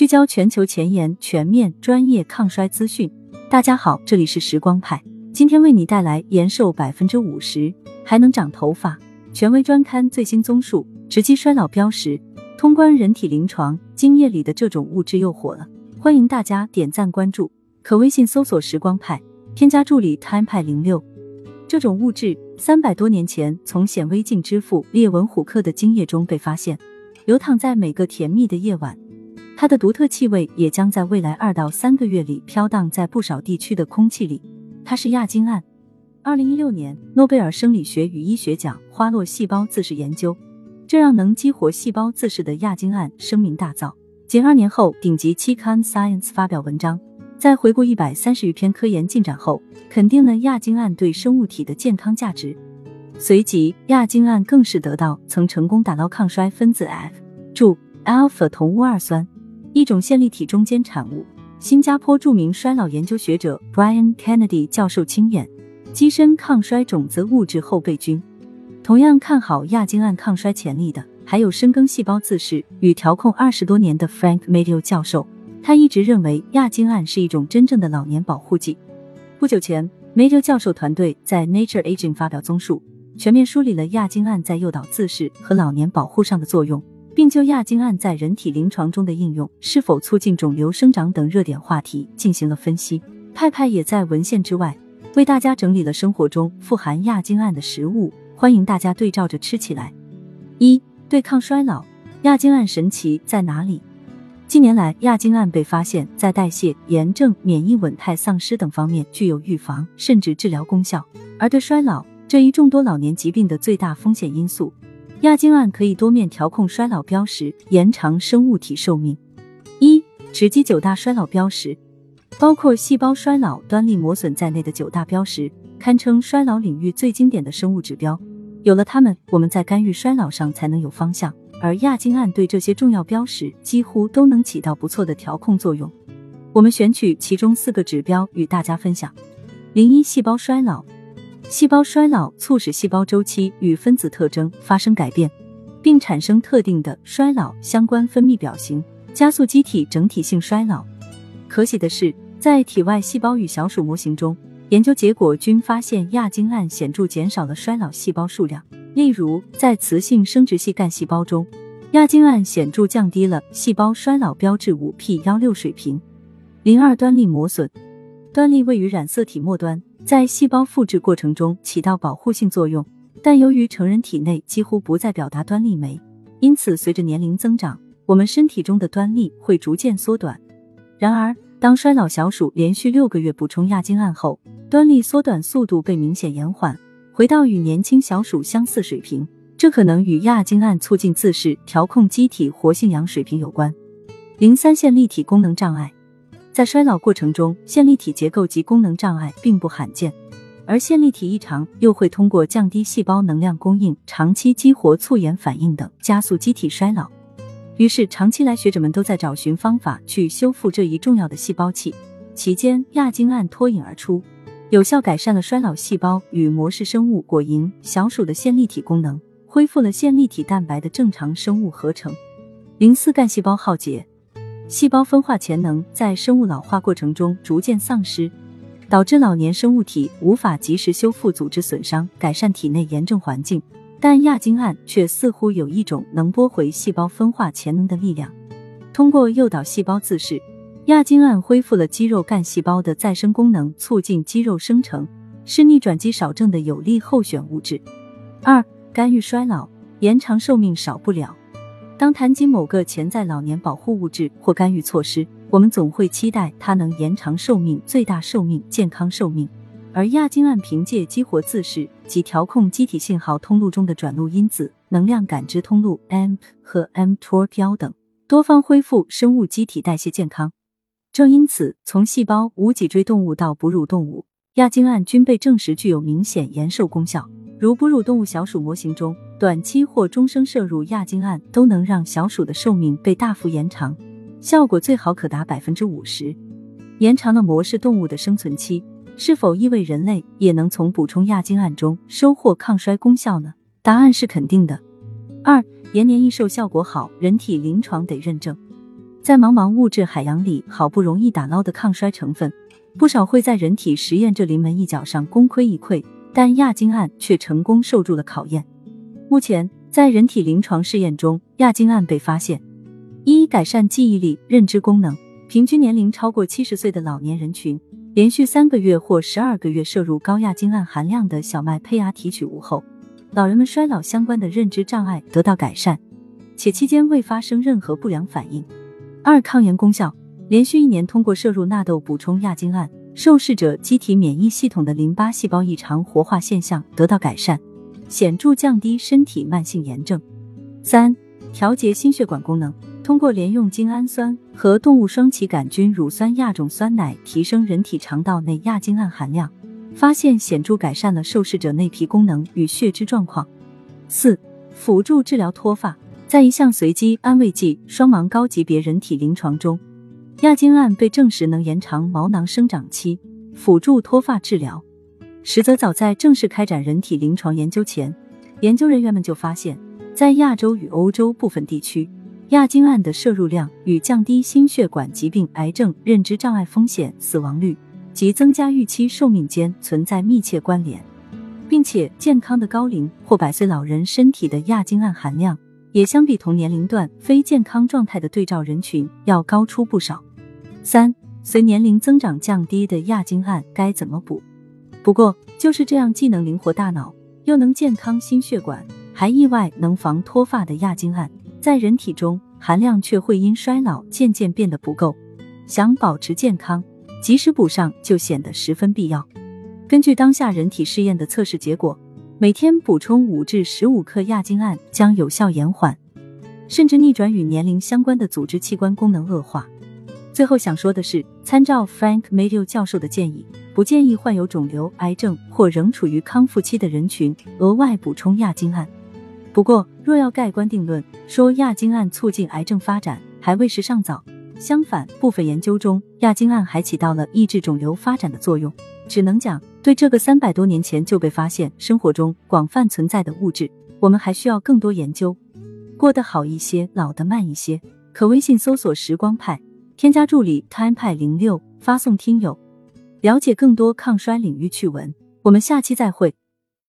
聚焦全球前沿、全面、专业抗衰资讯。大家好，这里是时光派，今天为你带来延寿百分之五十还能长头发。权威专刊最新综述：直击衰老标识，通关人体临床，精液里的这种物质又火了。欢迎大家点赞关注，可微信搜索“时光派”，添加助理 “time 派零六”。这种物质三百多年前从显微镜之父列文虎克的精液中被发现，流淌在每个甜蜜的夜晚。它的独特气味也将在未来二到三个月里飘荡在不少地区的空气里。它是亚精胺。二零一六年，诺贝尔生理学与医学奖花落细胞自噬研究，这让能激活细胞自噬的亚精胺声名大噪。仅二年后，顶级期刊《Science》发表文章，在回顾一百三十余篇科研进展后，肯定了亚精胺对生物体的健康价值。随即，亚精胺更是得到曾成功打捞抗衰分子 F，注 alpha 同乌二酸。一种线粒体中间产物。新加坡著名衰老研究学者 Brian Kennedy 教授亲眼跻身抗衰种子物质后备军。同样看好亚精胺抗衰潜力的，还有深耕细胞自噬与调控二十多年的 Frank Maddeo 教授。他一直认为亚精胺是一种真正的老年保护剂。不久前，Maddeo 教授团队在 Nature Aging 发表综述，全面梳理了亚精胺在诱导自噬和老年保护上的作用。并就亚精胺在人体临床中的应用、是否促进肿瘤生长等热点话题进行了分析。派派也在文献之外为大家整理了生活中富含亚精胺的食物，欢迎大家对照着吃起来。一、对抗衰老，亚精胺神奇在哪里？近年来，亚精胺被发现，在代谢、炎症、免疫稳态丧失等方面具有预防甚至治疗功效，而对衰老这一众多老年疾病的最大风险因素。亚精胺可以多面调控衰老标识，延长生物体寿命。一、直击九大衰老标识，包括细胞衰老、端粒磨损在内的九大标识，堪称衰老领域最经典的生物指标。有了它们，我们在干预衰老上才能有方向。而亚精胺对这些重要标识几乎都能起到不错的调控作用。我们选取其中四个指标与大家分享。零一、细胞衰老。细胞衰老促使细胞周期与分子特征发生改变，并产生特定的衰老相关分泌表型，加速机体整体性衰老。可喜的是，在体外细胞与小鼠模型中，研究结果均发现亚精胺显著减少了衰老细胞数量。例如，在雌性生殖系干细胞中，亚精胺显著降低了细胞衰老标志五 P 幺六水平。零二端粒磨损，端粒位于染色体末端。在细胞复制过程中起到保护性作用，但由于成人体内几乎不再表达端粒酶，因此随着年龄增长，我们身体中的端粒会逐渐缩短。然而，当衰老小鼠连续六个月补充亚精胺后，端粒缩短速度被明显延缓，回到与年轻小鼠相似水平。这可能与亚精胺促进自噬、调控机体活性氧水平有关。零三线立体功能障碍。在衰老过程中，线粒体结构及功能障碍并不罕见，而线粒体异常又会通过降低细胞能量供应、长期激活促炎反应等加速机体衰老。于是，长期来学者们都在找寻方法去修复这一重要的细胞器。期间，亚精胺脱颖而出，有效改善了衰老细胞与模式生物果蝇、小鼠的线粒体功能，恢复了线粒体蛋白的正常生物合成。零四干细胞耗竭。细胞分化潜能在生物老化过程中逐渐丧失，导致老年生物体无法及时修复组织损伤，改善体内炎症环境。但亚精胺却似乎有一种能拨回细胞分化潜能的力量。通过诱导细胞自噬，亚精胺恢复了肌肉干细胞的再生功能，促进肌肉生成，是逆转肌少症的有力候选物质。二、干预衰老，延长寿命少不了。当谈及某个潜在老年保护物质或干预措施，我们总会期待它能延长寿命、最大寿命、健康寿命。而亚精胺凭借激活自噬及调控机体信号通路中的转录因子、能量感知通路 AMP 和 mTOR 标等，多方恢复生物机体代谢健康。正因此，从细胞无脊椎动物到哺乳动物，亚精胺均被证实具有明显延寿功效。如哺乳动物小鼠模型中，短期或终生摄入亚精胺都能让小鼠的寿命被大幅延长，效果最好可达百分之五十。延长了模式动物的生存期，是否意味人类也能从补充亚精胺中收获抗衰功效呢？答案是肯定的。二，延年益寿效果好，人体临床得认证。在茫茫物质海洋里好不容易打捞的抗衰成分，不少会在人体实验这临门一脚上功亏一篑，但亚精胺却成功受住了考验。目前，在人体临床试验中，亚精胺被发现一改善记忆力、认知功能。平均年龄超过七十岁的老年人群，连续三个月或十二个月摄入高亚精胺含量的小麦胚芽提取物后，老人们衰老相关的认知障碍得到改善，且期间未发生任何不良反应。二、抗炎功效，连续一年通过摄入纳豆补充亚精胺，受试者机体免疫系统的淋巴细胞异常活化现象得到改善，显著降低身体慢性炎症。三、调节心血管功能。通过连用精氨酸和动物双歧杆菌乳酸亚种酸奶提升人体肠道内亚精胺含量，发现显著改善了受试者内皮功能与血脂状况。四、辅助治疗脱发，在一项随机安慰剂双盲高级别人体临床中，亚精胺被证实能延长毛囊生长期，辅助脱发治疗。实则早在正式开展人体临床研究前，研究人员们就发现，在亚洲与欧洲部分地区。亚精胺的摄入量与降低心血管疾病、癌症、认知障碍风险、死亡率及增加预期寿命间存在密切关联，并且健康的高龄或百岁老人身体的亚精胺含量也相比同年龄段非健康状态的对照人群要高出不少。三、随年龄增长降低的亚精胺该怎么补？不过就是这样既能灵活大脑，又能健康心血管，还意外能防脱发的亚精胺。在人体中含量却会因衰老渐渐变得不够，想保持健康，及时补上就显得十分必要。根据当下人体试验的测试结果，每天补充五至十五克亚精胺将有效延缓，甚至逆转与年龄相关的组织器官功能恶化。最后想说的是，参照 Frank Meadow 教授的建议，不建议患有肿瘤、癌症或仍处于康复期的人群额外补充亚精胺。不过，若要盖棺定论说亚精胺促进癌症发展，还为时尚早。相反，部分研究中，亚精胺还起到了抑制肿瘤发展的作用。只能讲，对这个三百多年前就被发现、生活中广泛存在的物质，我们还需要更多研究。过得好一些，老得慢一些。可微信搜索“时光派”，添加助理 “time 派零六”，发送“听友”，了解更多抗衰领域趣闻。我们下期再会。